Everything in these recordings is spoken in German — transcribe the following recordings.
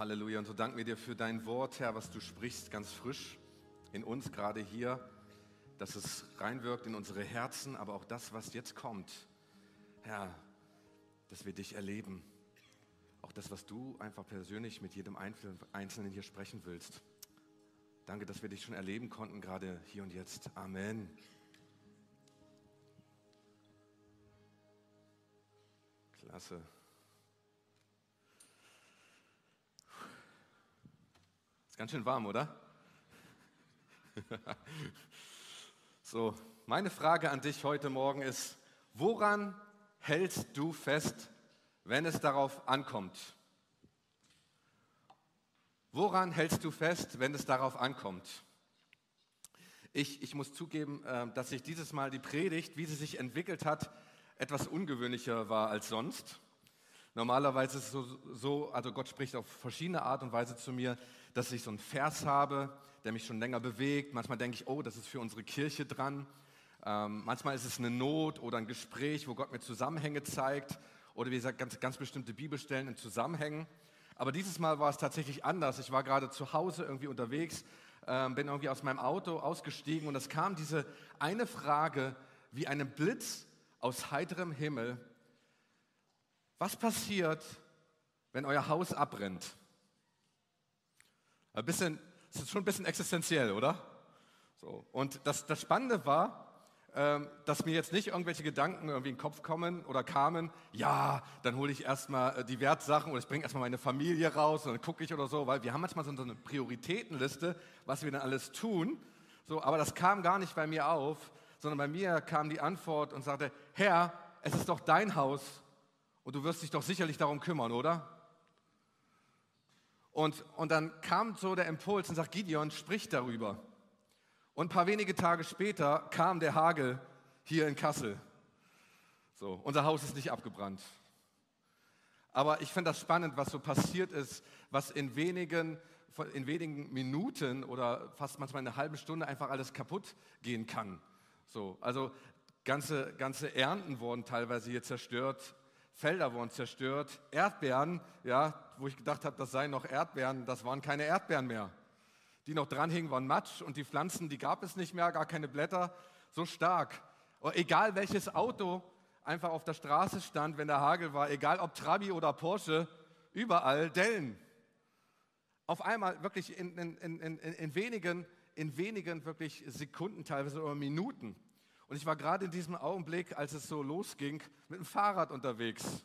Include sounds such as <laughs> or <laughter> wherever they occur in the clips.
Halleluja. Und so danken wir dir für dein Wort, Herr, was du sprichst, ganz frisch in uns, gerade hier, dass es reinwirkt in unsere Herzen, aber auch das, was jetzt kommt. Herr, dass wir dich erleben. Auch das, was du einfach persönlich mit jedem Einzelnen hier sprechen willst. Danke, dass wir dich schon erleben konnten, gerade hier und jetzt. Amen. Klasse. Ganz schön warm, oder? so, meine Frage an dich heute Morgen ist, woran hältst du fest, wenn es darauf ankommt? Woran hältst du fest, wenn es darauf ankommt? Ich, ich muss zugeben, äh, dass sich dieses Mal die Predigt, wie sie sich entwickelt hat, etwas ungewöhnlicher war als sonst. Normalerweise ist es so, so, also Gott spricht auf verschiedene Art und Weise zu mir, dass ich so einen Vers habe, der mich schon länger bewegt. Manchmal denke ich, oh, das ist für unsere Kirche dran. Ähm, manchmal ist es eine Not oder ein Gespräch, wo Gott mir Zusammenhänge zeigt oder wie gesagt ganz, ganz bestimmte Bibelstellen in Zusammenhängen. Aber dieses Mal war es tatsächlich anders. Ich war gerade zu Hause irgendwie unterwegs, ähm, bin irgendwie aus meinem Auto ausgestiegen und es kam diese eine Frage wie einem Blitz aus heiterem Himmel. Was passiert, wenn euer Haus abbrennt? Ein bisschen, das ist schon ein bisschen existenziell, oder? So. Und das, das Spannende war, ähm, dass mir jetzt nicht irgendwelche Gedanken irgendwie in den Kopf kommen oder kamen, ja, dann hole ich erstmal äh, die Wertsachen oder ich bringe erstmal meine Familie raus und dann gucke ich oder so, weil wir haben manchmal so eine Prioritätenliste, was wir dann alles tun. So, aber das kam gar nicht bei mir auf, sondern bei mir kam die Antwort und sagte, Herr, es ist doch dein Haus und du wirst dich doch sicherlich darum kümmern, oder? Und, und dann kam so der Impuls und sagt, Gideon, sprich darüber. Und ein paar wenige Tage später kam der Hagel hier in Kassel. So, unser Haus ist nicht abgebrannt. Aber ich finde das spannend, was so passiert ist, was in wenigen, in wenigen Minuten oder fast manchmal in einer halben Stunde einfach alles kaputt gehen kann. So, also ganze, ganze Ernten wurden teilweise hier zerstört, Felder wurden zerstört, Erdbeeren, ja, wo ich gedacht habe, das seien noch Erdbeeren, das waren keine Erdbeeren mehr. Die noch dranhingen, waren Matsch und die Pflanzen, die gab es nicht mehr, gar keine Blätter, so stark. Und egal welches Auto einfach auf der Straße stand, wenn der Hagel war, egal ob Trabi oder Porsche, überall Dellen. Auf einmal wirklich in, in, in, in wenigen, in wenigen wirklich Sekunden, teilweise oder Minuten. Und ich war gerade in diesem Augenblick, als es so losging, mit dem Fahrrad unterwegs.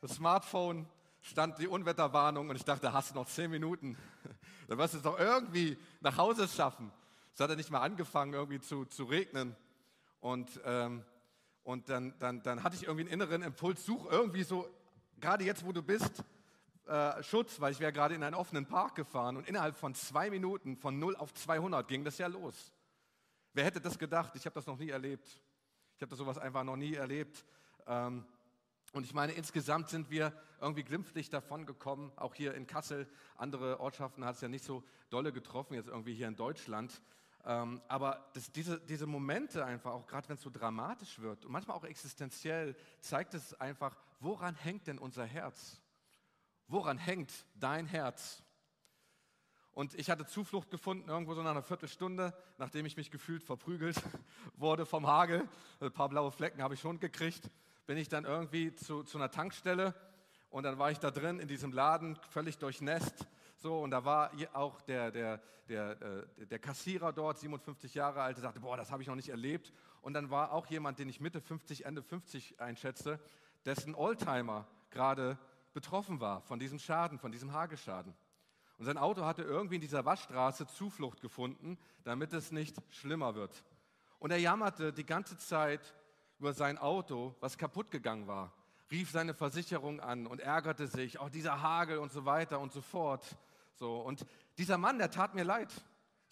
Das Smartphone stand die Unwetterwarnung und ich dachte, hast du noch zehn Minuten? <laughs> Dann wirst du es doch irgendwie nach Hause schaffen. Es hat ja nicht mal angefangen, irgendwie zu, zu regnen. Und, ähm, und dann, dann, dann hatte ich irgendwie einen inneren Impuls, such irgendwie so, gerade jetzt, wo du bist, äh, Schutz, weil ich wäre gerade in einen offenen Park gefahren und innerhalb von zwei Minuten von 0 auf 200 ging das ja los. Wer hätte das gedacht? Ich habe das noch nie erlebt. Ich habe das sowas einfach noch nie erlebt. Ähm, und ich meine, insgesamt sind wir irgendwie glimpflich davon gekommen, auch hier in Kassel. Andere Ortschaften hat es ja nicht so dolle getroffen, jetzt irgendwie hier in Deutschland. Ähm, aber das, diese, diese Momente einfach, auch gerade wenn es so dramatisch wird und manchmal auch existenziell, zeigt es einfach, woran hängt denn unser Herz? Woran hängt dein Herz? Und ich hatte Zuflucht gefunden, irgendwo so nach einer Viertelstunde, nachdem ich mich gefühlt verprügelt <laughs> wurde vom Hagel. Ein paar blaue Flecken habe ich schon gekriegt. Bin ich dann irgendwie zu, zu einer Tankstelle und dann war ich da drin in diesem Laden, völlig durchnässt. So, und da war auch der, der, der, äh, der Kassierer dort, 57 Jahre alt, der sagte, boah, das habe ich noch nicht erlebt. Und dann war auch jemand, den ich Mitte 50, Ende 50 einschätze, dessen Oldtimer gerade betroffen war von diesem Schaden, von diesem Hagelschaden. Und sein Auto hatte irgendwie in dieser Waschstraße Zuflucht gefunden, damit es nicht schlimmer wird. Und er jammerte die ganze Zeit über sein Auto, was kaputt gegangen war, rief seine Versicherung an und ärgerte sich, auch dieser Hagel und so weiter und so fort. So, und dieser Mann, der tat mir leid.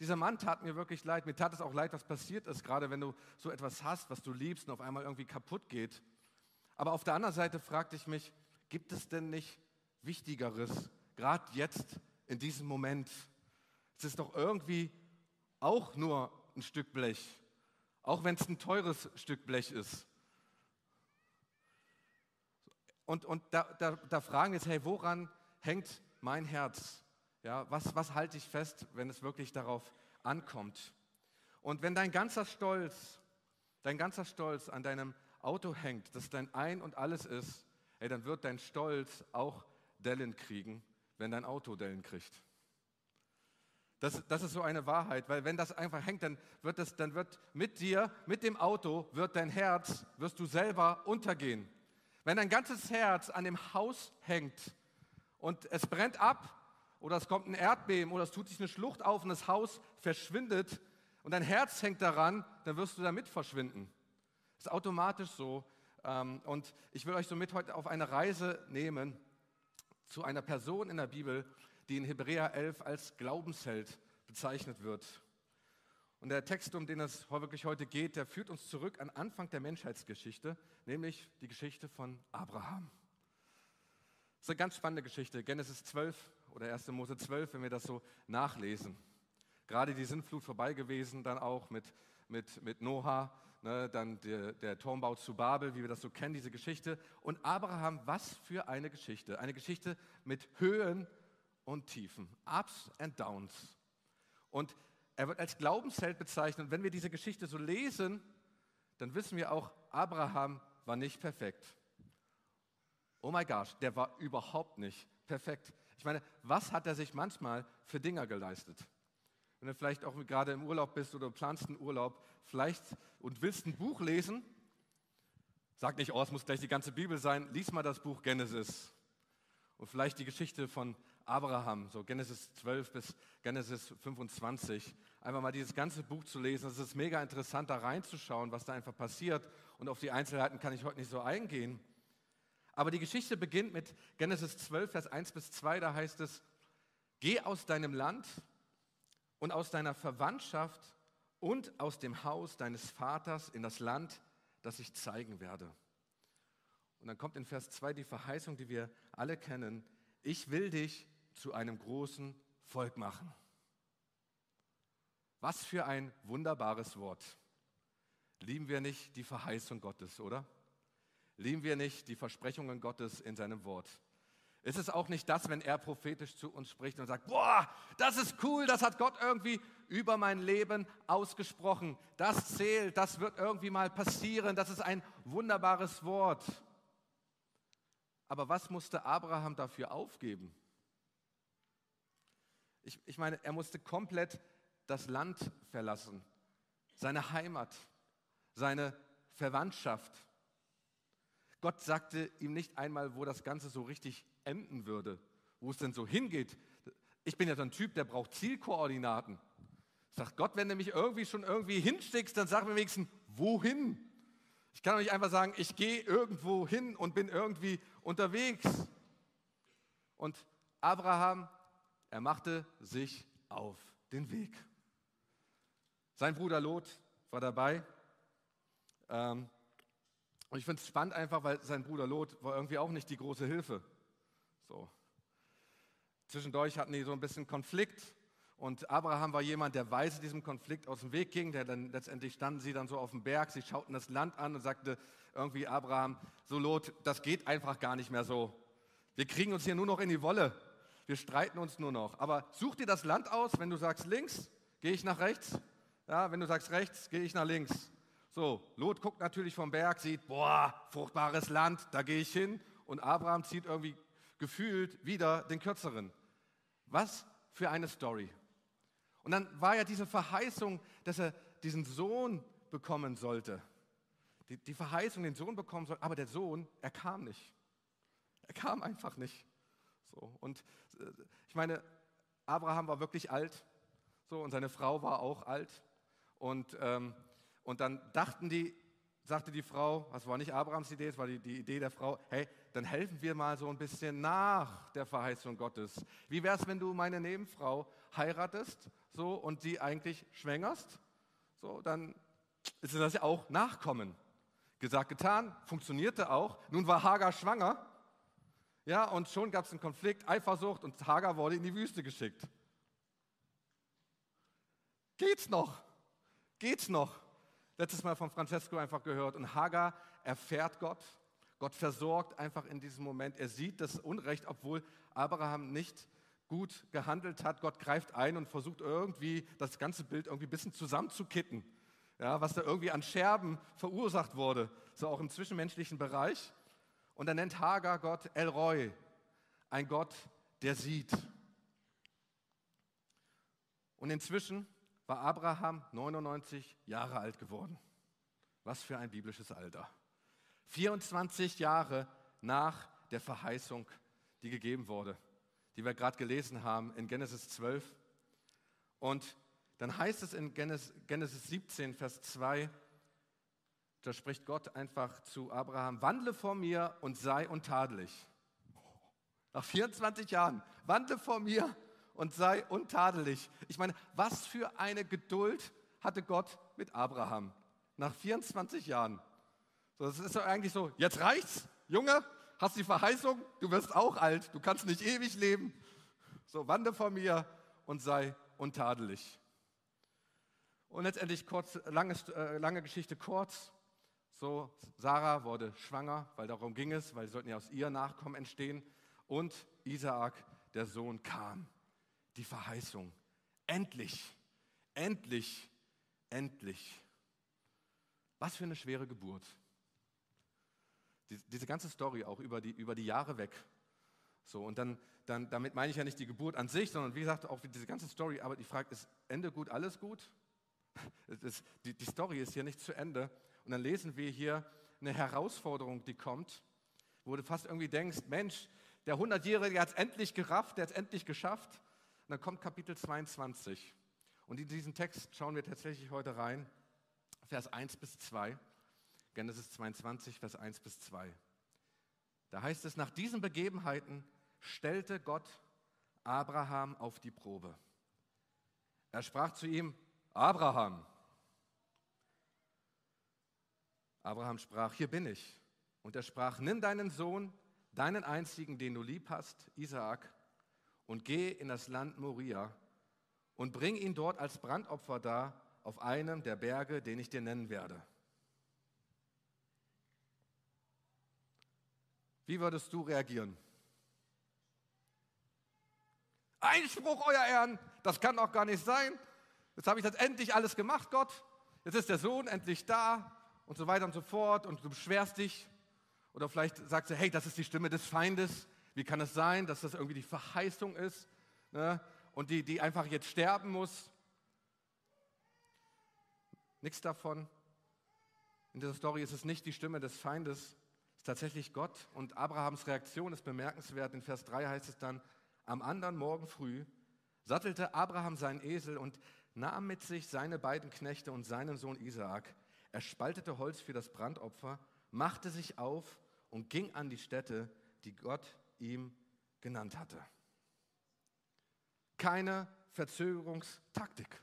Dieser Mann tat mir wirklich leid. Mir tat es auch leid, was passiert ist, gerade wenn du so etwas hast, was du liebst und auf einmal irgendwie kaputt geht. Aber auf der anderen Seite fragte ich mich, gibt es denn nicht Wichtigeres, gerade jetzt in diesem Moment. Es ist doch irgendwie auch nur ein Stück Blech, auch wenn es ein teures Stück Blech ist. Und, und da, da, da fragen wir jetzt, hey, woran hängt mein Herz? Ja, was, was halte ich fest, wenn es wirklich darauf ankommt? Und wenn dein ganzer Stolz, dein ganzer Stolz an deinem Auto hängt, das dein Ein und alles ist, ey, dann wird dein Stolz auch Dellen kriegen, wenn dein Auto Dellen kriegt. Das, das ist so eine Wahrheit, weil wenn das einfach hängt, dann wird, das, dann wird mit dir, mit dem Auto, wird dein Herz, wirst du selber untergehen. Wenn dein ganzes Herz an dem Haus hängt und es brennt ab oder es kommt ein Erdbeben oder es tut sich eine Schlucht auf und das Haus verschwindet und dein Herz hängt daran, dann wirst du damit verschwinden. Das ist automatisch so. Ähm, und ich will euch somit heute auf eine Reise nehmen zu einer Person in der Bibel, die in Hebräer 11 als Glaubensheld bezeichnet wird. Und der Text, um den es wirklich heute geht, der führt uns zurück an Anfang der Menschheitsgeschichte, nämlich die Geschichte von Abraham. Das ist eine ganz spannende Geschichte, Genesis 12 oder 1. Mose 12, wenn wir das so nachlesen. Gerade die Sintflut vorbei gewesen, dann auch mit, mit, mit Noah, ne, dann der, der Turmbau zu Babel, wie wir das so kennen, diese Geschichte. Und Abraham, was für eine Geschichte. Eine Geschichte mit Höhen und Tiefen, Ups and Downs. Und er wird als Glaubensheld bezeichnet. Und wenn wir diese Geschichte so lesen, dann wissen wir auch, Abraham war nicht perfekt. Oh mein Gott, der war überhaupt nicht perfekt. Ich meine, was hat er sich manchmal für Dinger geleistet? Wenn du vielleicht auch gerade im Urlaub bist oder planst einen Urlaub, vielleicht und willst ein Buch lesen, sag nicht, oh, es muss gleich die ganze Bibel sein, lies mal das Buch Genesis. Und vielleicht die Geschichte von Abraham, so Genesis 12 bis Genesis 25. Einfach mal dieses ganze Buch zu lesen. Es ist mega interessant, da reinzuschauen, was da einfach passiert. Und auf die Einzelheiten kann ich heute nicht so eingehen. Aber die Geschichte beginnt mit Genesis 12, Vers 1 bis 2. Da heißt es, geh aus deinem Land und aus deiner Verwandtschaft und aus dem Haus deines Vaters in das Land, das ich zeigen werde. Und dann kommt in Vers 2 die Verheißung, die wir alle kennen. Ich will dich zu einem großen Volk machen. Was für ein wunderbares Wort. Lieben wir nicht die Verheißung Gottes, oder? Lieben wir nicht die Versprechungen Gottes in seinem Wort? Ist es auch nicht das, wenn er prophetisch zu uns spricht und sagt, boah, das ist cool, das hat Gott irgendwie über mein Leben ausgesprochen. Das zählt, das wird irgendwie mal passieren, das ist ein wunderbares Wort. Aber was musste Abraham dafür aufgeben? Ich, ich meine, er musste komplett das Land verlassen, seine Heimat, seine Verwandtschaft. Gott sagte ihm nicht einmal, wo das Ganze so richtig enden würde, wo es denn so hingeht. Ich bin ja so ein Typ, der braucht Zielkoordinaten. Sagt Gott, wenn du mich irgendwie schon irgendwie hinschickst, dann sag mir wenigstens, wohin? Ich kann doch nicht einfach sagen, ich gehe irgendwo hin und bin irgendwie unterwegs. Und Abraham er machte sich auf den Weg. Sein Bruder Lot war dabei. Ähm, und ich finde es spannend einfach, weil sein Bruder Lot war irgendwie auch nicht die große Hilfe. So. Zwischendurch hatten die so ein bisschen Konflikt. Und Abraham war jemand, der weise diesem Konflikt aus dem Weg ging. Der dann letztendlich standen sie dann so auf dem Berg, sie schauten das Land an und sagte irgendwie Abraham, so Lot, das geht einfach gar nicht mehr so. Wir kriegen uns hier nur noch in die Wolle wir streiten uns nur noch. Aber such dir das Land aus, wenn du sagst links, gehe ich nach rechts. Ja, wenn du sagst rechts, gehe ich nach links. So, Lot guckt natürlich vom Berg, sieht, boah, fruchtbares Land, da gehe ich hin. Und Abraham zieht irgendwie gefühlt wieder den kürzeren. Was für eine Story. Und dann war ja diese Verheißung, dass er diesen Sohn bekommen sollte. Die, die Verheißung, den Sohn bekommen soll, aber der Sohn, er kam nicht. Er kam einfach nicht. So, und äh, ich meine, Abraham war wirklich alt so, und seine Frau war auch alt. Und, ähm, und dann dachten die, sagte die Frau, das war nicht Abrahams Idee, es war die, die Idee der Frau, hey, dann helfen wir mal so ein bisschen nach der Verheißung Gottes. Wie wäre es, wenn du meine Nebenfrau heiratest so, und sie eigentlich schwängerst? So, dann ist das ja auch Nachkommen. Gesagt, getan, funktionierte auch. Nun war Hagar schwanger ja, und schon gab es einen Konflikt, Eifersucht und Hagar wurde in die Wüste geschickt. Geht's noch? Geht's noch? Letztes Mal von Francesco einfach gehört. Und Hagar erfährt Gott, Gott versorgt einfach in diesem Moment. Er sieht das Unrecht, obwohl Abraham nicht gut gehandelt hat. Gott greift ein und versucht irgendwie das ganze Bild irgendwie ein bisschen zusammenzukitten, ja, was da irgendwie an Scherben verursacht wurde, so auch im zwischenmenschlichen Bereich. Und er nennt Hagar Gott El Roy, ein Gott, der sieht. Und inzwischen war Abraham 99 Jahre alt geworden. Was für ein biblisches Alter. 24 Jahre nach der Verheißung, die gegeben wurde, die wir gerade gelesen haben in Genesis 12. Und dann heißt es in Genesis 17, Vers 2, da spricht Gott einfach zu Abraham, wandle vor mir und sei untadelig. Nach 24 Jahren, wandle vor mir und sei untadelig. Ich meine, was für eine Geduld hatte Gott mit Abraham nach 24 Jahren. So, das ist doch eigentlich so, jetzt reicht's, Junge, hast die Verheißung, du wirst auch alt, du kannst nicht ewig leben. So, wandle vor mir und sei untadelig. Und letztendlich kurz, lange, äh, lange Geschichte kurz. So, Sarah wurde schwanger, weil darum ging es, weil sie sollten ja aus ihr Nachkommen entstehen. Und Isaak, der Sohn, kam. Die Verheißung. Endlich, endlich, endlich. Was für eine schwere Geburt. Diese ganze Story auch über die, über die Jahre weg. So, und dann, dann, damit meine ich ja nicht die Geburt an sich, sondern wie gesagt, auch diese ganze Story. Aber die Frage ist, Ende gut, alles gut? <laughs> Ist, die, die Story ist hier nicht zu Ende. Und dann lesen wir hier eine Herausforderung, die kommt, wo du fast irgendwie denkst, Mensch, der 100-Jährige hat es endlich gerafft, der hat es endlich geschafft. Und dann kommt Kapitel 22. Und in diesen Text schauen wir tatsächlich heute rein, Vers 1 bis 2. Genesis 22, Vers 1 bis 2. Da heißt es, nach diesen Begebenheiten stellte Gott Abraham auf die Probe. Er sprach zu ihm, Abraham. Abraham sprach, hier bin ich. Und er sprach, nimm deinen Sohn, deinen einzigen, den du lieb hast, Isaak, und geh in das Land Moria und bring ihn dort als Brandopfer dar auf einem der Berge, den ich dir nennen werde. Wie würdest du reagieren? Einspruch, euer Ehren, das kann doch gar nicht sein. Jetzt habe ich das endlich alles gemacht, Gott. Jetzt ist der Sohn endlich da und so weiter und so fort und du beschwerst dich. Oder vielleicht sagst du, hey, das ist die Stimme des Feindes. Wie kann es sein, dass das irgendwie die Verheißung ist ne? und die, die einfach jetzt sterben muss? Nichts davon. In dieser Story ist es nicht die Stimme des Feindes, es ist tatsächlich Gott. Und Abrahams Reaktion ist bemerkenswert. In Vers 3 heißt es dann, am anderen Morgen früh sattelte Abraham seinen Esel und nahm mit sich seine beiden Knechte und seinen Sohn Isaak. Er spaltete Holz für das Brandopfer, machte sich auf und ging an die Stätte, die Gott ihm genannt hatte. Keine Verzögerungstaktik.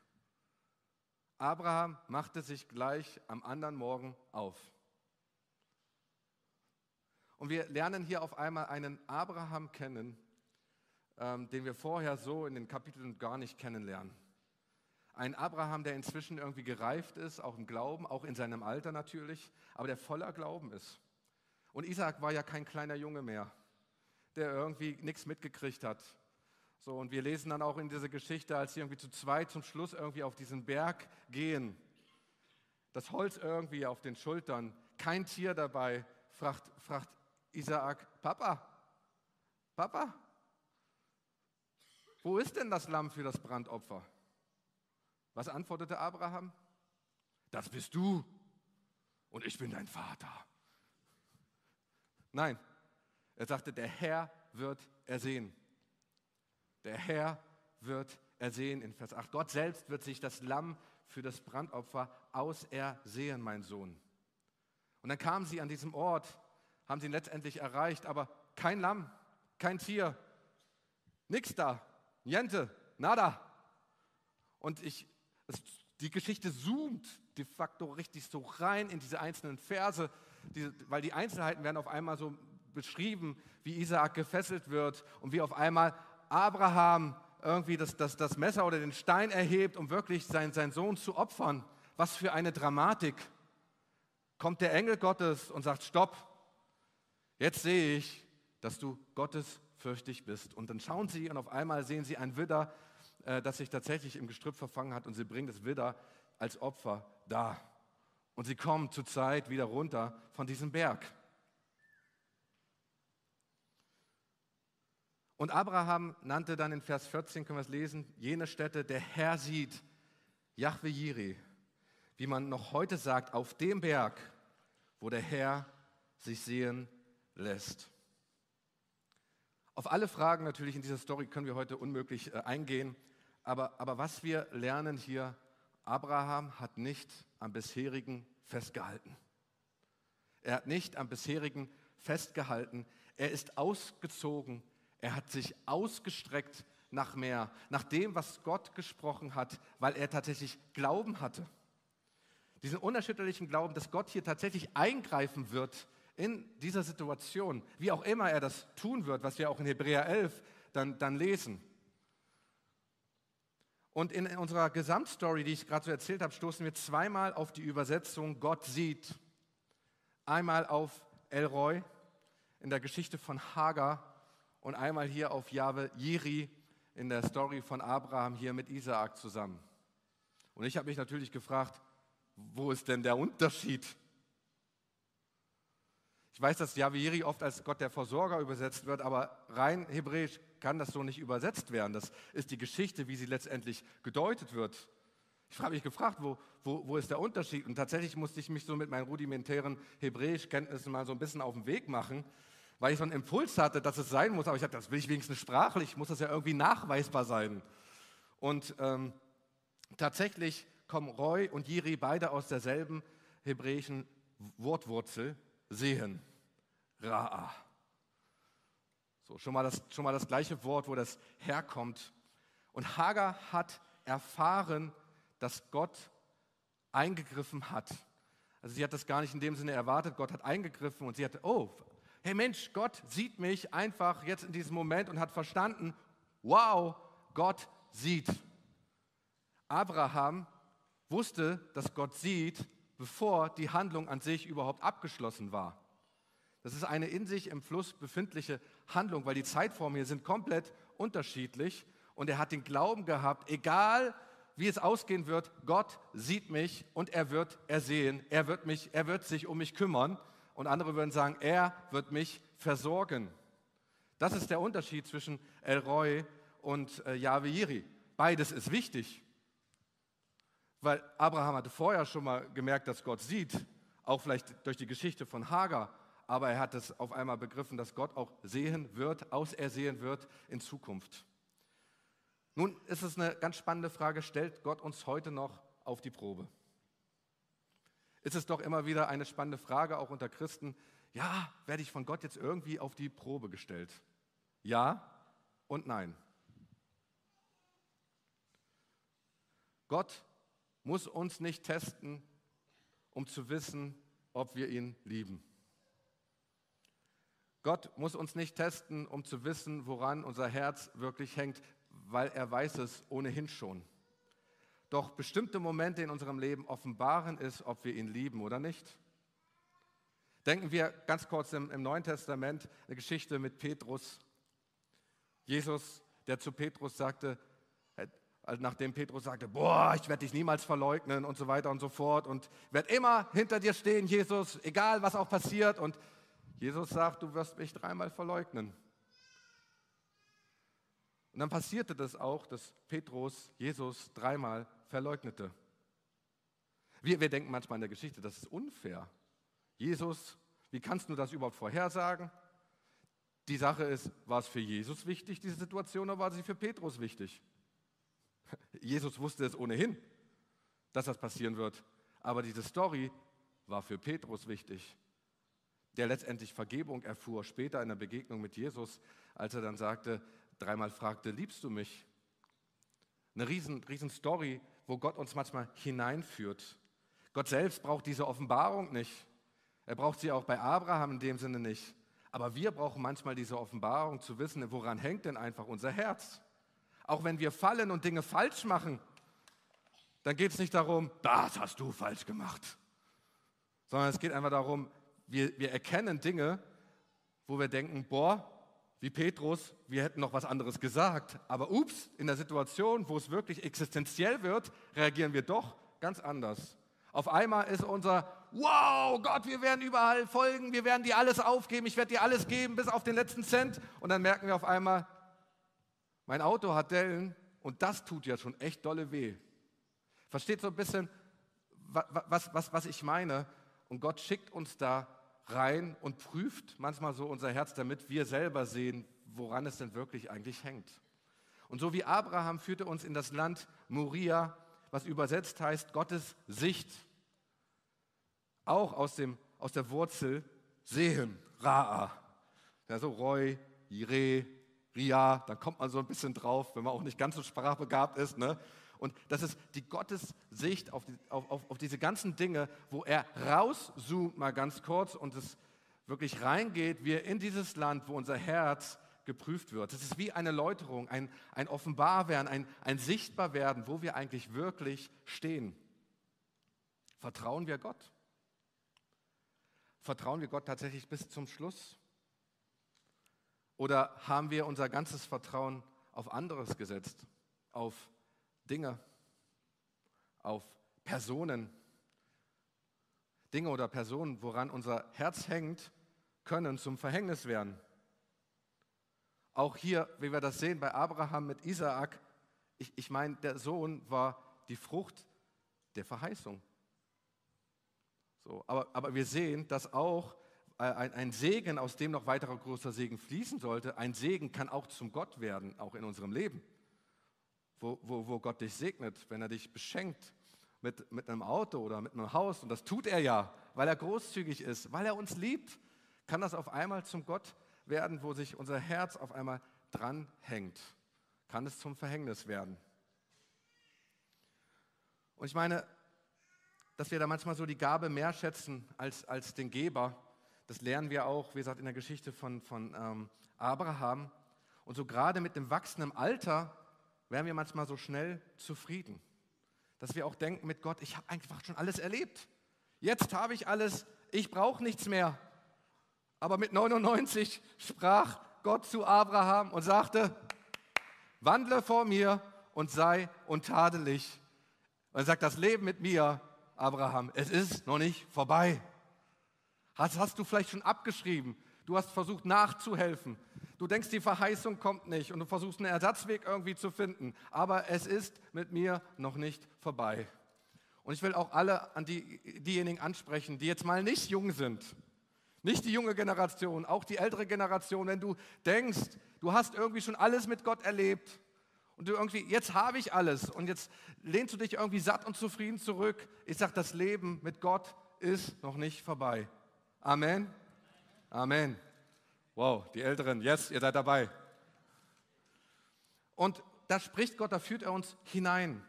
Abraham machte sich gleich am anderen Morgen auf. Und wir lernen hier auf einmal einen Abraham kennen, ähm, den wir vorher so in den Kapiteln gar nicht kennenlernen. Ein Abraham, der inzwischen irgendwie gereift ist, auch im Glauben, auch in seinem Alter natürlich, aber der voller Glauben ist. Und Isaac war ja kein kleiner Junge mehr, der irgendwie nichts mitgekriegt hat, so, und wir lesen dann auch in dieser Geschichte, als sie irgendwie zu zweit zum Schluss irgendwie auf diesen Berg gehen, das Holz irgendwie auf den Schultern, kein Tier dabei, fragt, fragt Isaak, Papa, Papa, wo ist denn das Lamm für das Brandopfer? Was antwortete Abraham? Das bist du und ich bin dein Vater. Nein, er sagte, der Herr wird ersehen. Der Herr wird ersehen in Vers 8. Gott selbst wird sich das Lamm für das Brandopfer ausersehen, mein Sohn. Und dann kamen sie an diesem Ort, haben sie letztendlich erreicht, aber kein Lamm, kein Tier, nichts da, niente, nada. Und ich, die Geschichte zoomt de facto richtig so rein in diese einzelnen Verse, diese, weil die Einzelheiten werden auf einmal so beschrieben, wie Isaak gefesselt wird und wie auf einmal Abraham irgendwie das, das, das Messer oder den Stein erhebt, um wirklich sein, seinen Sohn zu opfern. Was für eine Dramatik. Kommt der Engel Gottes und sagt, stopp, Jetzt sehe ich, dass du gottesfürchtig bist. Und dann schauen sie und auf einmal sehen sie ein Widder, äh, das sich tatsächlich im Gestrüpp verfangen hat und sie bringen das Widder als Opfer da. Und sie kommen zur Zeit wieder runter von diesem Berg. Und Abraham nannte dann in Vers 14, können wir es lesen, jene Stätte, der Herr sieht, Yahweh Jireh, wie man noch heute sagt, auf dem Berg, wo der Herr sich sehen lässt. Auf alle Fragen natürlich in dieser Story können wir heute unmöglich äh, eingehen, aber, aber was wir lernen hier, Abraham hat nicht am bisherigen festgehalten. Er hat nicht am bisherigen festgehalten. Er ist ausgezogen. Er hat sich ausgestreckt nach mehr, nach dem, was Gott gesprochen hat, weil er tatsächlich Glauben hatte. Diesen unerschütterlichen Glauben, dass Gott hier tatsächlich eingreifen wird in dieser Situation, wie auch immer er das tun wird, was wir auch in Hebräer 11 dann, dann lesen. Und in unserer Gesamtstory, die ich gerade so erzählt habe, stoßen wir zweimal auf die Übersetzung Gott sieht. Einmal auf Elroy in der Geschichte von Hagar und einmal hier auf Jahwe Jiri in der Story von Abraham hier mit Isaak zusammen. Und ich habe mich natürlich gefragt, wo ist denn der Unterschied? Ich weiß, dass Javiri oft als Gott der Versorger übersetzt wird, aber rein hebräisch kann das so nicht übersetzt werden. Das ist die Geschichte, wie sie letztendlich gedeutet wird. Ich habe mich gefragt, wo, wo, wo ist der Unterschied? Und tatsächlich musste ich mich so mit meinen rudimentären Hebräischkenntnissen mal so ein bisschen auf den Weg machen weil ich so einen Impuls hatte, dass es sein muss. Aber ich dachte, das will ich wenigstens sprachlich, muss das ja irgendwie nachweisbar sein. Und ähm, tatsächlich kommen Roy und Jiri beide aus derselben hebräischen Wortwurzel, sehen, Ra'a. So, schon mal, das, schon mal das gleiche Wort, wo das herkommt. Und Hagar hat erfahren, dass Gott eingegriffen hat. Also sie hat das gar nicht in dem Sinne erwartet, Gott hat eingegriffen und sie hatte, oh, hey Mensch, Gott sieht mich einfach jetzt in diesem Moment und hat verstanden, wow, Gott sieht. Abraham wusste, dass Gott sieht, bevor die Handlung an sich überhaupt abgeschlossen war. Das ist eine in sich im Fluss befindliche Handlung, weil die Zeitformen hier sind komplett unterschiedlich und er hat den Glauben gehabt, egal wie es ausgehen wird, Gott sieht mich und er wird ersehen, er wird mich, er wird sich um mich kümmern und andere würden sagen, er wird mich versorgen. Das ist der Unterschied zwischen El Roy und äh, Yahweh Yiri. Beides ist wichtig, weil Abraham hatte vorher schon mal gemerkt, dass Gott sieht, auch vielleicht durch die Geschichte von Hagar, aber er hat es auf einmal begriffen, dass Gott auch sehen wird, ausersehen wird in Zukunft. Nun ist es eine ganz spannende Frage, stellt Gott uns heute noch auf die Probe? ist es doch immer wieder eine spannende Frage, auch unter Christen. Ja, werde ich von Gott jetzt irgendwie auf die Probe gestellt? Ja und nein. Gott muss uns nicht testen, um zu wissen, ob wir ihn lieben. Gott muss uns nicht testen, um zu wissen, woran unser Herz wirklich hängt, weil er weiß es ohnehin schon doch bestimmte Momente in unserem Leben offenbaren ist, ob wir ihn lieben oder nicht. Denken wir ganz kurz im, im Neuen Testament eine Geschichte mit Petrus. Jesus, der zu Petrus sagte, also nachdem Petrus sagte, boah, ich werde dich niemals verleugnen und so weiter und so fort und werde immer hinter dir stehen, Jesus, egal was auch passiert. Und Jesus sagt, du wirst mich dreimal verleugnen. Und dann passierte das auch, dass Petrus Jesus dreimal verleugnete. Wir, wir denken manchmal in der Geschichte, das ist unfair. Jesus, wie kannst du das überhaupt vorhersagen? Die Sache ist, war es für Jesus wichtig, diese Situation, oder war sie für Petrus wichtig? Jesus wusste es ohnehin, dass das passieren wird. Aber diese Story war für Petrus wichtig, der letztendlich Vergebung erfuhr, später in der Begegnung mit Jesus, als er dann sagte, dreimal fragte, liebst du mich? Eine riesen, riesen Story, wo Gott uns manchmal hineinführt. Gott selbst braucht diese Offenbarung nicht. Er braucht sie auch bei Abraham in dem Sinne nicht. Aber wir brauchen manchmal diese Offenbarung zu wissen, woran hängt denn einfach unser Herz. Auch wenn wir fallen und Dinge falsch machen, dann geht es nicht darum, das hast du falsch gemacht, sondern es geht einfach darum, wir, wir erkennen Dinge wo wir denken, boah, wie Petrus, wir hätten noch was anderes gesagt. Aber ups, in der Situation, wo es wirklich existenziell wird, reagieren wir doch ganz anders. Auf einmal ist unser, wow, Gott, wir werden überall folgen, wir werden dir alles aufgeben, ich werde dir alles geben, bis auf den letzten Cent. Und dann merken wir auf einmal, mein Auto hat Dellen und das tut ja schon echt dolle weh. Versteht so ein bisschen, was, was, was ich meine? Und Gott schickt uns da rein und prüft manchmal so unser Herz, damit wir selber sehen, woran es denn wirklich eigentlich hängt. Und so wie Abraham führte uns in das Land Moria, was übersetzt heißt Gottes Sicht, auch aus, dem, aus der Wurzel sehen, Ra'a. Ja, so Roy, Jire, Ria, da kommt man so ein bisschen drauf, wenn man auch nicht ganz so sprachbegabt ist. Ne? Und das ist die Gottessicht auf, die, auf, auf, auf diese ganzen Dinge, wo er rauszoomt mal ganz kurz und es wirklich reingeht, wir in dieses Land, wo unser Herz geprüft wird. Das ist wie eine Läuterung, ein, ein Offenbarwerden, ein, ein Sichtbarwerden, wo wir eigentlich wirklich stehen. Vertrauen wir Gott? Vertrauen wir Gott tatsächlich bis zum Schluss? Oder haben wir unser ganzes Vertrauen auf anderes gesetzt? Auf Dinge, auf Personen. Dinge oder Personen, woran unser Herz hängt, können zum Verhängnis werden. Auch hier, wie wir das sehen bei Abraham mit Isaak, ich, ich meine, der Sohn war die Frucht der Verheißung. So, aber, aber wir sehen, dass auch äh, ein, ein Segen, aus dem noch weiterer großer Segen fließen sollte, ein Segen kann auch zum Gott werden, auch in unserem Leben wo, wo, wo Gott dich segnet, wenn er dich beschenkt mit, mit einem Auto oder mit einem Haus, und das tut er ja, weil er großzügig ist, weil er uns liebt, kann das auf einmal zum Gott werden, wo sich unser Herz auf einmal dranhängt. Kann es zum Verhängnis werden. Und ich meine, dass wir da manchmal so die Gabe mehr schätzen als, als den Geber, das lernen wir auch, wie gesagt, in der Geschichte von, von ähm, Abraham. Und so gerade mit dem wachsenden Alter werden wir manchmal so schnell zufrieden, dass wir auch denken mit Gott, ich habe einfach schon alles erlebt. Jetzt habe ich alles, ich brauche nichts mehr. Aber mit 99 sprach Gott zu Abraham und sagte, wandle vor mir und sei untadelig. Und er sagt, das Leben mit mir, Abraham, es ist noch nicht vorbei. Das hast du vielleicht schon abgeschrieben. Du hast versucht nachzuhelfen. Du denkst, die Verheißung kommt nicht und du versuchst einen Ersatzweg irgendwie zu finden. Aber es ist mit mir noch nicht vorbei. Und ich will auch alle an die, diejenigen ansprechen, die jetzt mal nicht jung sind. Nicht die junge Generation, auch die ältere Generation. Wenn du denkst, du hast irgendwie schon alles mit Gott erlebt und du irgendwie, jetzt habe ich alles und jetzt lehnst du dich irgendwie satt und zufrieden zurück. Ich sage, das Leben mit Gott ist noch nicht vorbei. Amen. Amen. Wow, die Älteren, yes, ihr seid dabei. Und da spricht Gott, da führt er uns hinein.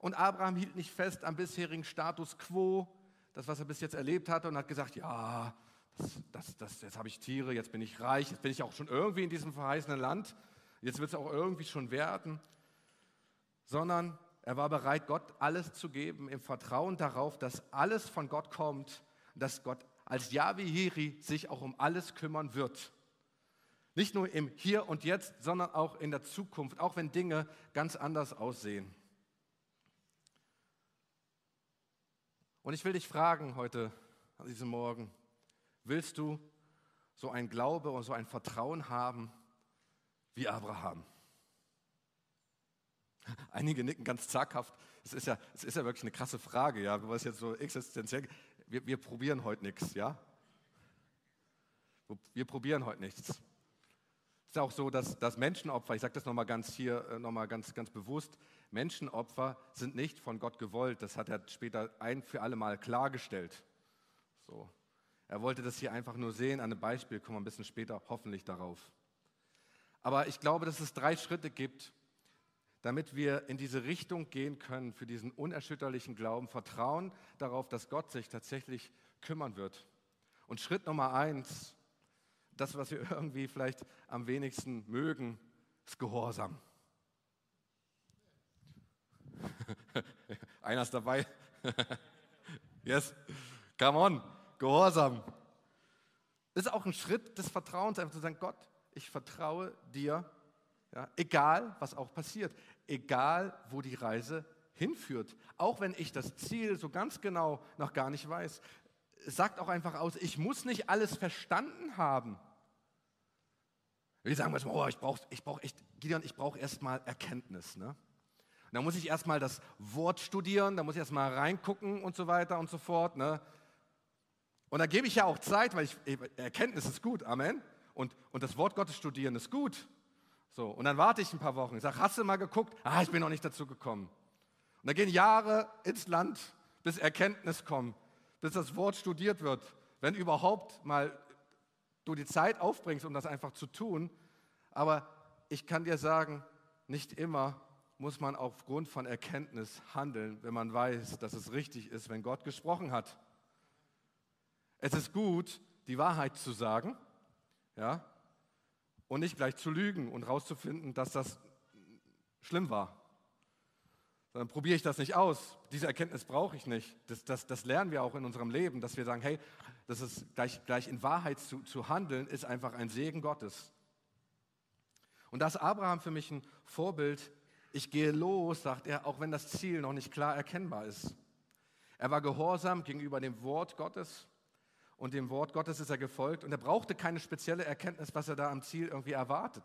Und Abraham hielt nicht fest am bisherigen Status quo, das, was er bis jetzt erlebt hatte, und hat gesagt, ja, das, das, das, jetzt habe ich Tiere, jetzt bin ich reich, jetzt bin ich auch schon irgendwie in diesem verheißenen Land, jetzt wird es auch irgendwie schon werden. Sondern er war bereit, Gott alles zu geben, im Vertrauen darauf, dass alles von Gott kommt, dass Gott als Yahweh Hiri sich auch um alles kümmern wird. Nicht nur im Hier und Jetzt, sondern auch in der Zukunft, auch wenn Dinge ganz anders aussehen. Und ich will dich fragen heute, an diesem Morgen, willst du so ein Glaube und so ein Vertrauen haben wie Abraham? Einige nicken ganz zaghaft. Es ist ja, ist ja wirklich eine krasse Frage, ja, was jetzt so existenziell. Wir, wir probieren heute nichts, ja. Wir probieren heute nichts ist auch so, dass, dass Menschenopfer, ich sage das nochmal ganz hier, äh, nochmal ganz, ganz bewusst, Menschenopfer sind nicht von Gott gewollt. Das hat er später ein für alle Mal klargestellt. So. Er wollte das hier einfach nur sehen, an einem Beispiel, kommen wir ein bisschen später hoffentlich darauf. Aber ich glaube, dass es drei Schritte gibt, damit wir in diese Richtung gehen können, für diesen unerschütterlichen Glauben, Vertrauen darauf, dass Gott sich tatsächlich kümmern wird. Und Schritt Nummer eins das, was wir <laughs> irgendwie vielleicht am wenigsten mögen, ist Gehorsam. <laughs> Einer ist dabei. <laughs> yes, come on, Gehorsam. Ist auch ein Schritt des Vertrauens, einfach zu sagen, Gott, ich vertraue dir, ja, egal was auch passiert, egal wo die Reise hinführt, auch wenn ich das Ziel so ganz genau noch gar nicht weiß. Sagt auch einfach aus, ich muss nicht alles verstanden haben. Wir sagen manchmal, oh, ich brauche ich brauch echt, Gideon, ich brauche erstmal Erkenntnis. Ne? Da muss ich erstmal das Wort studieren, da muss ich erstmal reingucken und so weiter und so fort. Ne? Und da gebe ich ja auch Zeit, weil ich, Erkenntnis ist gut, Amen. Und, und das Wort Gottes studieren ist gut. So, und dann warte ich ein paar Wochen. Ich sage, hast du mal geguckt? Ah, ich bin noch nicht dazu gekommen. Und da gehen Jahre ins Land, bis Erkenntnis kommt, bis das Wort studiert wird. Wenn überhaupt mal du die Zeit aufbringst, um das einfach zu tun. Aber ich kann dir sagen, nicht immer muss man aufgrund von Erkenntnis handeln, wenn man weiß, dass es richtig ist, wenn Gott gesprochen hat. Es ist gut, die Wahrheit zu sagen, ja, und nicht gleich zu lügen und rauszufinden, dass das schlimm war. Dann probiere ich das nicht aus. Diese Erkenntnis brauche ich nicht. Das, das, das lernen wir auch in unserem Leben, dass wir sagen, hey, das ist gleich, gleich in Wahrheit zu, zu handeln, ist einfach ein Segen Gottes. Und da ist Abraham für mich ein Vorbild. Ich gehe los, sagt er, auch wenn das Ziel noch nicht klar erkennbar ist. Er war gehorsam gegenüber dem Wort Gottes und dem Wort Gottes ist er gefolgt und er brauchte keine spezielle Erkenntnis, was er da am Ziel irgendwie erwartet.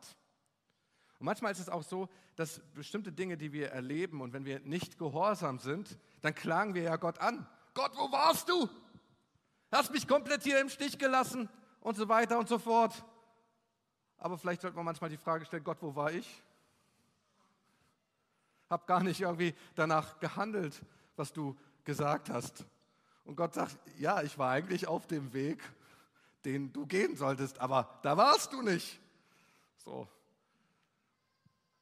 Und manchmal ist es auch so, dass bestimmte Dinge, die wir erleben und wenn wir nicht gehorsam sind, dann klagen wir ja Gott an. Gott, wo warst du? Hast mich komplett hier im Stich gelassen und so weiter und so fort. Aber vielleicht sollte man manchmal die Frage stellen, Gott, wo war ich? Hab gar nicht irgendwie danach gehandelt, was du gesagt hast. Und Gott sagt, ja, ich war eigentlich auf dem Weg, den du gehen solltest, aber da warst du nicht. So.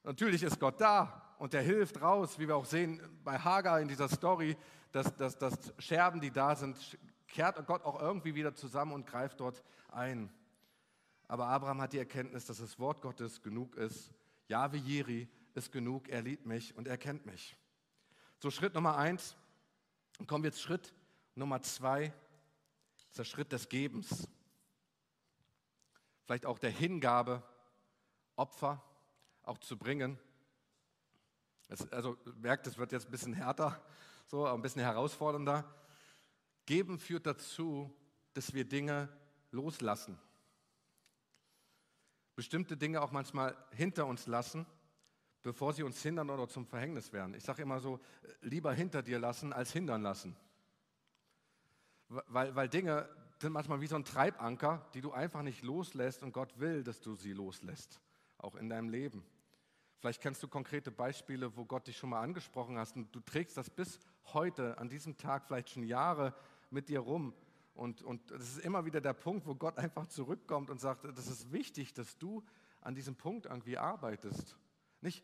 Natürlich ist Gott da und er hilft raus, wie wir auch sehen bei Hagar in dieser Story, dass, dass, dass Scherben, die da sind, kehrt Gott auch irgendwie wieder zusammen und greift dort ein. Aber Abraham hat die Erkenntnis, dass das Wort Gottes genug ist. Jahwe Jiri ist genug, er liebt mich und er kennt mich. So Schritt Nummer eins. Kommen wir jetzt Schritt Nummer zwei, ist der Schritt des Gebens. Vielleicht auch der Hingabe, Opfer auch zu bringen. Es, also merkt, es wird jetzt ein bisschen härter, so ein bisschen herausfordernder. Geben führt dazu, dass wir Dinge loslassen. Bestimmte Dinge auch manchmal hinter uns lassen, bevor sie uns hindern oder zum Verhängnis werden. Ich sage immer so, lieber hinter dir lassen als hindern lassen. Weil, weil Dinge sind manchmal wie so ein Treibanker, die du einfach nicht loslässt und Gott will, dass du sie loslässt, auch in deinem Leben. Vielleicht kennst du konkrete Beispiele, wo Gott dich schon mal angesprochen hast und du trägst das bis heute, an diesem Tag, vielleicht schon Jahre mit dir rum. Und, und das ist immer wieder der Punkt, wo Gott einfach zurückkommt und sagt, das ist wichtig, dass du an diesem Punkt irgendwie arbeitest. Nicht,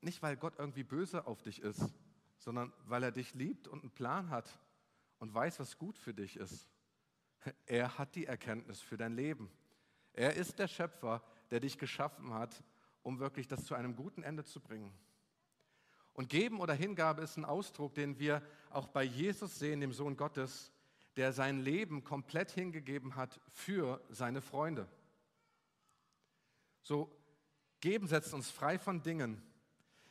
nicht weil Gott irgendwie böse auf dich ist, sondern weil er dich liebt und einen Plan hat und weiß, was gut für dich ist. Er hat die Erkenntnis für dein Leben. Er ist der Schöpfer, der dich geschaffen hat, um wirklich das zu einem guten Ende zu bringen. Und Geben oder Hingabe ist ein Ausdruck, den wir auch bei Jesus sehen, dem Sohn Gottes, der sein Leben komplett hingegeben hat für seine Freunde. So, Geben setzt uns frei von Dingen.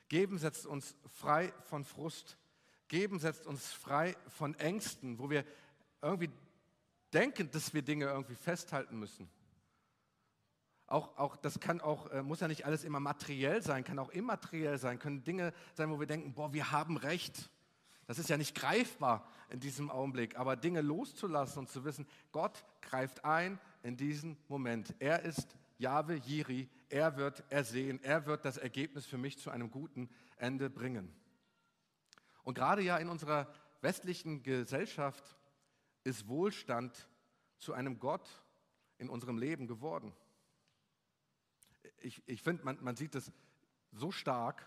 Geben setzt uns frei von Frust. Geben setzt uns frei von Ängsten, wo wir irgendwie denken, dass wir Dinge irgendwie festhalten müssen. Auch, auch, das kann auch, äh, muss ja nicht alles immer materiell sein, kann auch immateriell sein, können Dinge sein, wo wir denken, boah, wir haben Recht. Das ist ja nicht greifbar in diesem Augenblick, aber Dinge loszulassen und zu wissen, Gott greift ein in diesen Moment. Er ist Jahwe Jiri, er wird ersehen, er wird das Ergebnis für mich zu einem guten Ende bringen. Und gerade ja in unserer westlichen Gesellschaft ist Wohlstand zu einem Gott in unserem Leben geworden. Ich, ich finde, man, man sieht es so stark,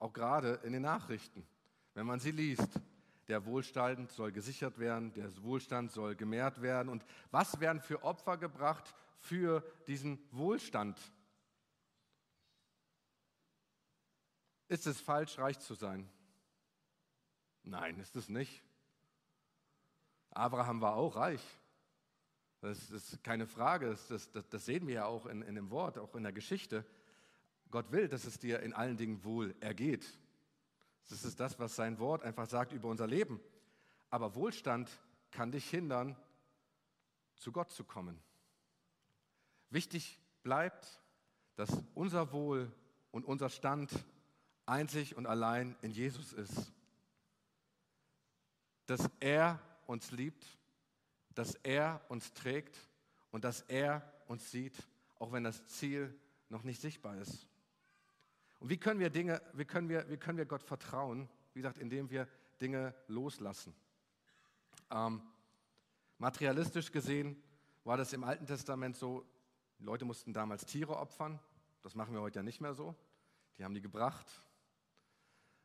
auch gerade in den Nachrichten, wenn man sie liest. Der Wohlstand soll gesichert werden, der Wohlstand soll gemehrt werden. Und was werden für Opfer gebracht für diesen Wohlstand? Ist es falsch, reich zu sein? Nein, ist es nicht. Abraham war auch reich. Das ist keine Frage, das, das, das sehen wir ja auch in, in dem Wort, auch in der Geschichte. Gott will, dass es dir in allen Dingen wohl ergeht. Das ist das, was sein Wort einfach sagt über unser Leben. Aber Wohlstand kann dich hindern, zu Gott zu kommen. Wichtig bleibt, dass unser Wohl und unser Stand einzig und allein in Jesus ist. Dass er uns liebt, dass er uns trägt und dass er uns sieht, auch wenn das Ziel noch nicht sichtbar ist. Und wie können wir Dinge, wie können wir, wie können wir Gott vertrauen? Wie gesagt, indem wir Dinge loslassen. Ähm, materialistisch gesehen war das im Alten Testament so, die Leute mussten damals Tiere opfern. Das machen wir heute ja nicht mehr so. Die haben die gebracht.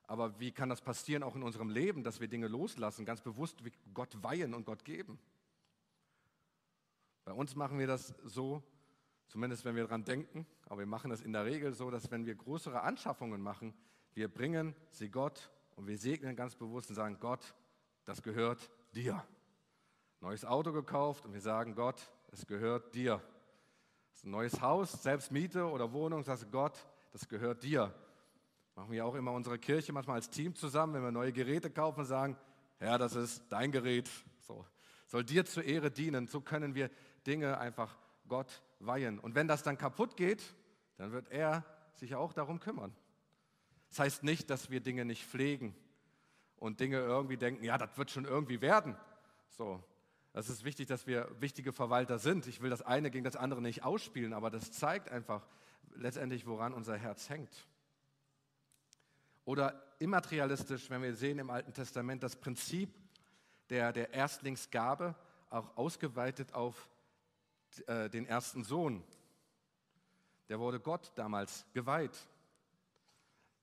Aber wie kann das passieren auch in unserem Leben, dass wir Dinge loslassen, ganz bewusst Gott weihen und Gott geben? Bei uns machen wir das so, zumindest wenn wir daran denken, aber wir machen das in der Regel so, dass wenn wir größere Anschaffungen machen, wir bringen sie Gott und wir segnen ganz bewusst und sagen, Gott, das gehört dir. Neues Auto gekauft und wir sagen, Gott, es gehört dir. Das ist ein neues Haus, selbst Miete oder Wohnung, sagst Gott, das gehört dir. Machen wir auch immer unsere Kirche manchmal als Team zusammen, wenn wir neue Geräte kaufen und sagen, Herr, das ist dein Gerät. So, soll dir zur Ehre dienen. So können wir Dinge einfach Gott weihen. Und wenn das dann kaputt geht, dann wird er sich auch darum kümmern. Das heißt nicht, dass wir Dinge nicht pflegen und Dinge irgendwie denken, ja, das wird schon irgendwie werden. So, es ist wichtig, dass wir wichtige Verwalter sind. Ich will das eine gegen das andere nicht ausspielen, aber das zeigt einfach letztendlich, woran unser Herz hängt. Oder immaterialistisch, wenn wir sehen im Alten Testament das Prinzip der, der Erstlingsgabe, auch ausgeweitet auf äh, den ersten Sohn. Der wurde Gott damals geweiht.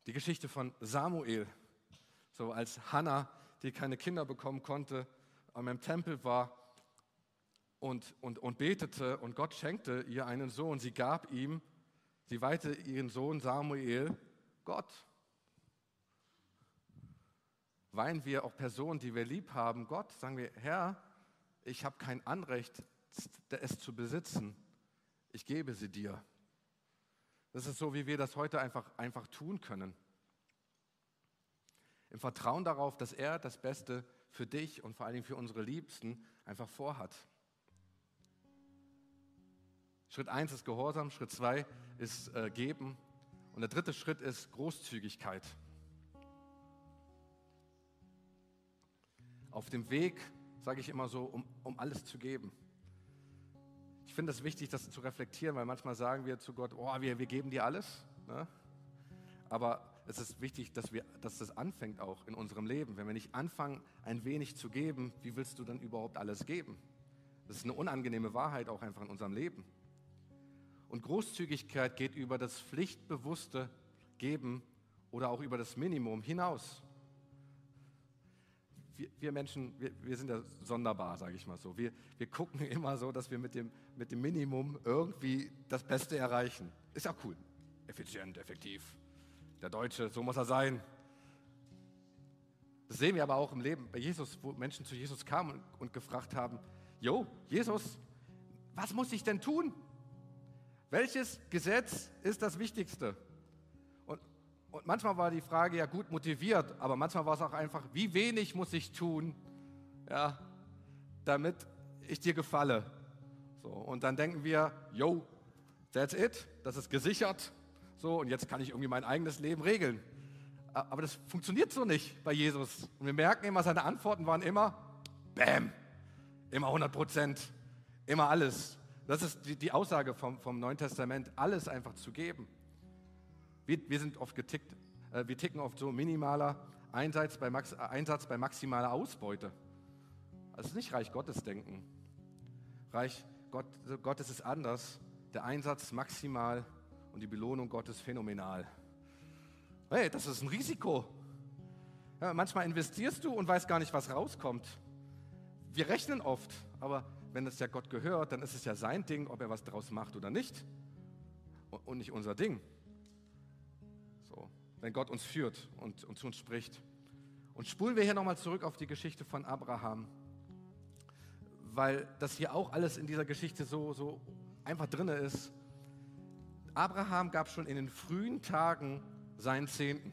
Die Geschichte von Samuel, so als Hannah, die keine Kinder bekommen konnte, im Tempel war und, und, und betete und Gott schenkte ihr einen Sohn. Sie gab ihm, sie weihte ihren Sohn Samuel Gott. Weihen wir auch Personen, die wir lieb haben, Gott, sagen wir, Herr, ich habe kein Anrecht, es zu besitzen. Ich gebe sie dir. Das ist so, wie wir das heute einfach, einfach tun können. Im Vertrauen darauf, dass er das Beste für dich und vor allen Dingen für unsere Liebsten einfach vorhat. Schritt 1 ist Gehorsam, Schritt 2 ist äh, Geben und der dritte Schritt ist Großzügigkeit. Auf dem Weg, sage ich immer so, um, um alles zu geben. Ich finde es wichtig, das zu reflektieren, weil manchmal sagen wir zu Gott, oh, wir, wir geben dir alles. Ne? Aber es ist wichtig, dass, wir, dass das anfängt auch in unserem Leben. Wenn wir nicht anfangen, ein wenig zu geben, wie willst du dann überhaupt alles geben? Das ist eine unangenehme Wahrheit auch einfach in unserem Leben. Und Großzügigkeit geht über das pflichtbewusste Geben oder auch über das Minimum hinaus wir, wir Menschen, wir, wir, sind ja sonderbar, sage ich mal so. Wir, wir gucken <laughs> immer so, dass wir mit dem, mit dem Minimum irgendwie das Beste erreichen. Ist ja cool. Effizient, effektiv. Der Deutsche, so muss er sein. Das sehen wir aber auch im Leben bei Jesus, wo Menschen zu Jesus kamen und, und gefragt haben, Jo, Jesus, was muss ich denn tun? Welches Gesetz ist das Wichtigste? Und manchmal war die Frage ja gut motiviert, aber manchmal war es auch einfach, wie wenig muss ich tun, ja, damit ich dir gefalle. So, und dann denken wir, yo, that's it, das ist gesichert. So, und jetzt kann ich irgendwie mein eigenes Leben regeln. Aber das funktioniert so nicht bei Jesus. Und wir merken immer, seine Antworten waren immer, bam, immer 100 Prozent, immer alles. Das ist die, die Aussage vom, vom Neuen Testament, alles einfach zu geben. Wir, wir sind oft getickt, äh, wir ticken oft so minimaler Einsatz bei, Max, Einsatz bei maximaler Ausbeute. Das ist nicht Reich Gottes denken. Reich Gott, Gottes ist anders. Der Einsatz maximal und die Belohnung Gottes phänomenal. Hey, das ist ein Risiko. Ja, manchmal investierst du und weißt gar nicht, was rauskommt. Wir rechnen oft, aber wenn es ja Gott gehört, dann ist es ja sein Ding, ob er was draus macht oder nicht. Und nicht unser Ding wenn Gott uns führt und, und zu uns spricht. Und spulen wir hier nochmal zurück auf die Geschichte von Abraham. weil das hier auch alles in dieser Geschichte so, so einfach drin ist. Abraham gab schon in den frühen Tagen seinen Zehnten.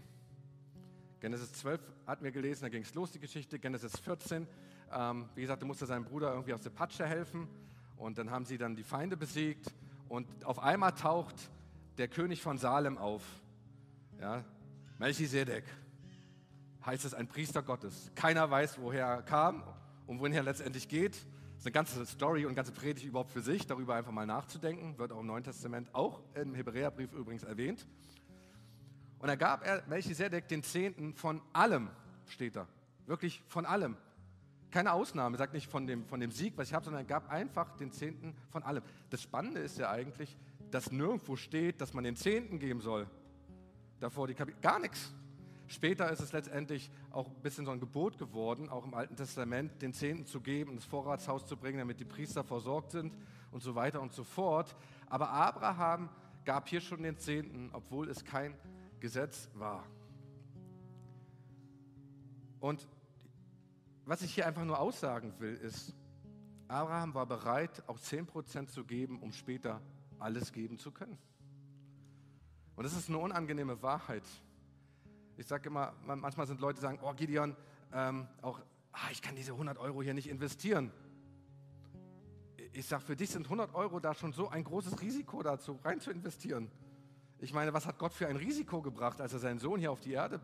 Genesis 12 hatten wir gelesen, da ging es los, die Geschichte. Genesis 14, ähm, wie gesagt, da musste seinem Bruder irgendwie aus der Patsche helfen. Und dann haben sie dann die Feinde besiegt. Und auf einmal taucht der König von Salem auf. Ja, Melchisedek heißt es ein Priester Gottes. Keiner weiß, woher er kam und wohin er letztendlich geht. Das ist eine ganze Story und eine ganze Predigt überhaupt für sich, darüber einfach mal nachzudenken. Wird auch im Neuen Testament, auch im Hebräerbrief übrigens erwähnt. Und da gab er Melchisedek den Zehnten von allem, steht da. Wirklich von allem. Keine Ausnahme, sagt nicht von dem, von dem Sieg, was ich habe, sondern er gab einfach den Zehnten von allem. Das Spannende ist ja eigentlich, dass nirgendwo steht, dass man den Zehnten geben soll. Davor die Kapitel, gar nichts. Später ist es letztendlich auch ein bisschen so ein Gebot geworden, auch im Alten Testament, den Zehnten zu geben, ins Vorratshaus zu bringen, damit die Priester versorgt sind und so weiter und so fort. Aber Abraham gab hier schon den Zehnten, obwohl es kein Gesetz war. Und was ich hier einfach nur aussagen will, ist, Abraham war bereit, auch 10% zu geben, um später alles geben zu können. Und das ist eine unangenehme Wahrheit. Ich sage immer, manchmal sind Leute, die sagen, oh Gideon, ähm, auch, ah, ich kann diese 100 Euro hier nicht investieren. Ich sage, für dich sind 100 Euro da schon so ein großes Risiko dazu, rein zu investieren. Ich meine, was hat Gott für ein Risiko gebracht, als er seinen Sohn hier auf die Erde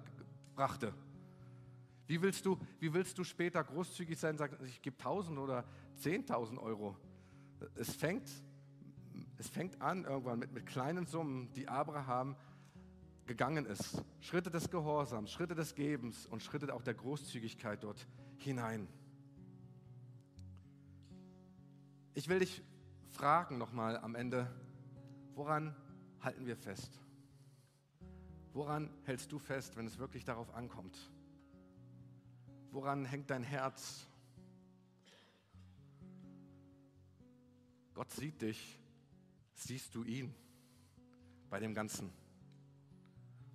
brachte? Wie willst du, wie willst du später großzügig sein und sagen, ich gebe 1000 oder 10.000 Euro? Es fängt, es fängt an irgendwann mit, mit kleinen Summen, die Abraham gegangen ist. Schritte des Gehorsams, Schritte des Gebens und Schritte auch der Großzügigkeit dort hinein. Ich will dich fragen nochmal am Ende, woran halten wir fest? Woran hältst du fest, wenn es wirklich darauf ankommt? Woran hängt dein Herz? Gott sieht dich, siehst du ihn bei dem Ganzen.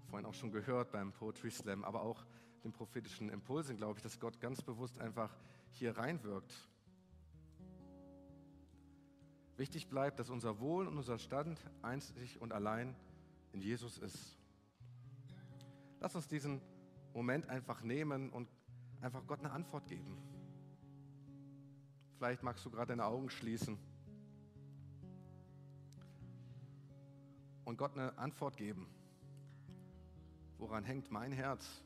Vorhin auch schon gehört beim Poetry Slam, aber auch den prophetischen Impulsen, glaube ich, dass Gott ganz bewusst einfach hier reinwirkt. Wichtig bleibt, dass unser Wohl und unser Stand einzig und allein in Jesus ist. Lass uns diesen Moment einfach nehmen und einfach Gott eine Antwort geben. Vielleicht magst du gerade deine Augen schließen und Gott eine Antwort geben. Woran hängt mein Herz?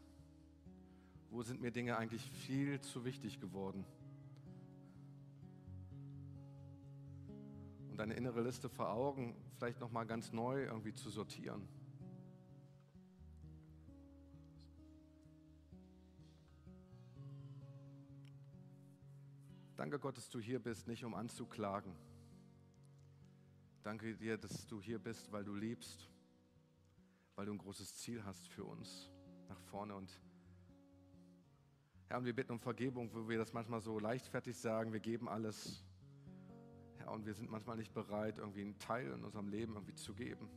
Wo sind mir Dinge eigentlich viel zu wichtig geworden? und deine innere Liste vor Augen vielleicht noch mal ganz neu irgendwie zu sortieren. Danke Gott, dass du hier bist, nicht um anzuklagen. Danke dir, dass du hier bist, weil du liebst, weil du ein großes Ziel hast für uns nach vorne. Und Herr, und wir bitten um Vergebung, wo wir das manchmal so leichtfertig sagen, wir geben alles. Herr, und wir sind manchmal nicht bereit, irgendwie einen Teil in unserem Leben irgendwie zu geben.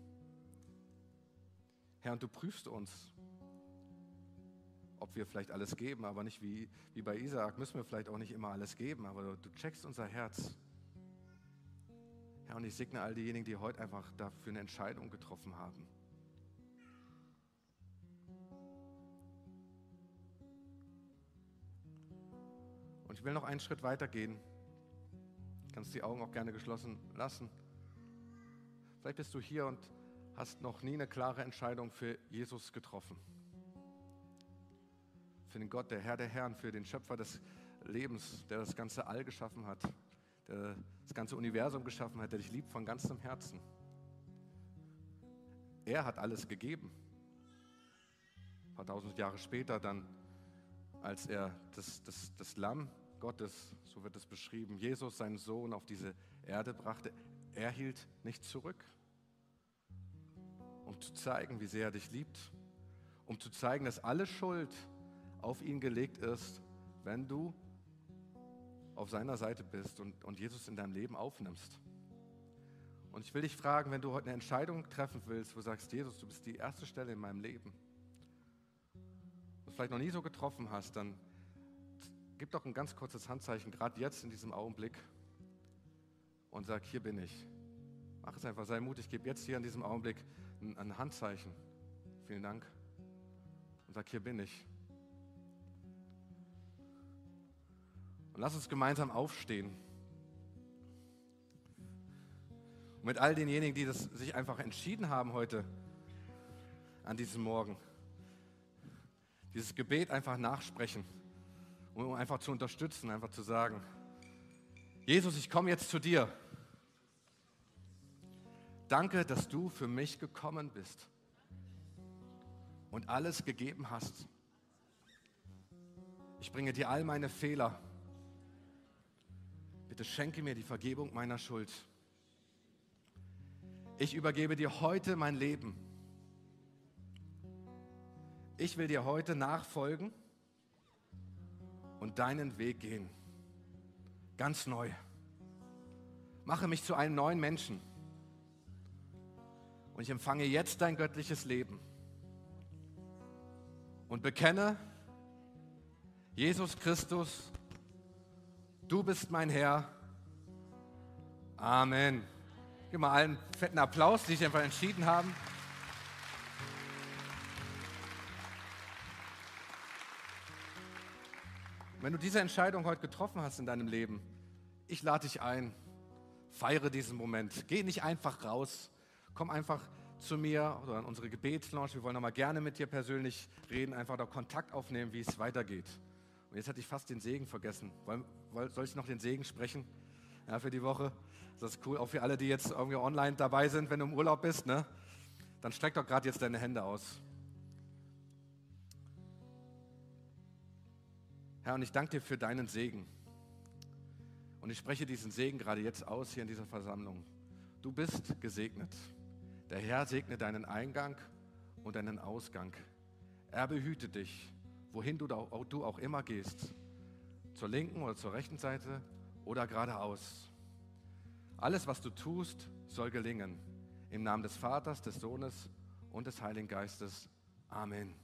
Herr, und du prüfst uns, ob wir vielleicht alles geben, aber nicht wie, wie bei Isaak, müssen wir vielleicht auch nicht immer alles geben, aber du checkst unser Herz. Herr, und ich segne all diejenigen, die heute einfach dafür eine Entscheidung getroffen haben. Und ich will noch einen Schritt weiter gehen kannst die Augen auch gerne geschlossen lassen. Vielleicht bist du hier und hast noch nie eine klare Entscheidung für Jesus getroffen. Für den Gott, der Herr der Herren, für den Schöpfer des Lebens, der das ganze All geschaffen hat, der das ganze Universum geschaffen hat, der dich liebt von ganzem Herzen. Er hat alles gegeben. Ein paar tausend Jahre später dann, als er das, das, das Lamm Gottes, so wird es beschrieben, Jesus, seinen Sohn, auf diese Erde brachte, er hielt nicht zurück, um zu zeigen, wie sehr er dich liebt, um zu zeigen, dass alle Schuld auf ihn gelegt ist, wenn du auf seiner Seite bist und, und Jesus in deinem Leben aufnimmst. Und ich will dich fragen, wenn du heute eine Entscheidung treffen willst, wo du sagst, Jesus, du bist die erste Stelle in meinem Leben, und vielleicht noch nie so getroffen hast, dann gib doch ein ganz kurzes Handzeichen, gerade jetzt in diesem Augenblick, und sag, hier bin ich. Mach es einfach, sei mutig, gib jetzt hier in diesem Augenblick ein, ein Handzeichen. Vielen Dank. Und sag, hier bin ich. Und lass uns gemeinsam aufstehen. Und mit all denjenigen, die das sich einfach entschieden haben heute, an diesem Morgen, dieses Gebet einfach nachsprechen, um einfach zu unterstützen, einfach zu sagen, Jesus, ich komme jetzt zu dir. Danke, dass du für mich gekommen bist und alles gegeben hast. Ich bringe dir all meine Fehler Bitte schenke mir die Vergebung meiner Schuld. Ich übergebe dir heute mein Leben. Ich will dir heute nachfolgen und deinen Weg gehen. Ganz neu. Mache mich zu einem neuen Menschen. Und ich empfange jetzt dein göttliches Leben. Und bekenne, Jesus Christus Du bist mein Herr. Amen. Gib mal allen fetten Applaus, die sich einfach entschieden haben. Wenn du diese Entscheidung heute getroffen hast in deinem Leben, ich lade dich ein, feiere diesen Moment. Geh nicht einfach raus, komm einfach zu mir oder an unsere Gebetslaunch. Wir wollen nochmal gerne mit dir persönlich reden, einfach da Kontakt aufnehmen, wie es weitergeht. Und jetzt hatte ich fast den Segen vergessen. soll ich noch den Segen sprechen ja, für die Woche? Das ist cool, auch für alle, die jetzt irgendwie online dabei sind, wenn du im Urlaub bist. Ne? Dann streck doch gerade jetzt deine Hände aus. Herr, und ich danke dir für deinen Segen. Und ich spreche diesen Segen gerade jetzt aus hier in dieser Versammlung. Du bist gesegnet. Der Herr segne deinen Eingang und deinen Ausgang. Er behüte dich wohin du, du auch immer gehst, zur linken oder zur rechten Seite oder geradeaus. Alles, was du tust, soll gelingen. Im Namen des Vaters, des Sohnes und des Heiligen Geistes. Amen.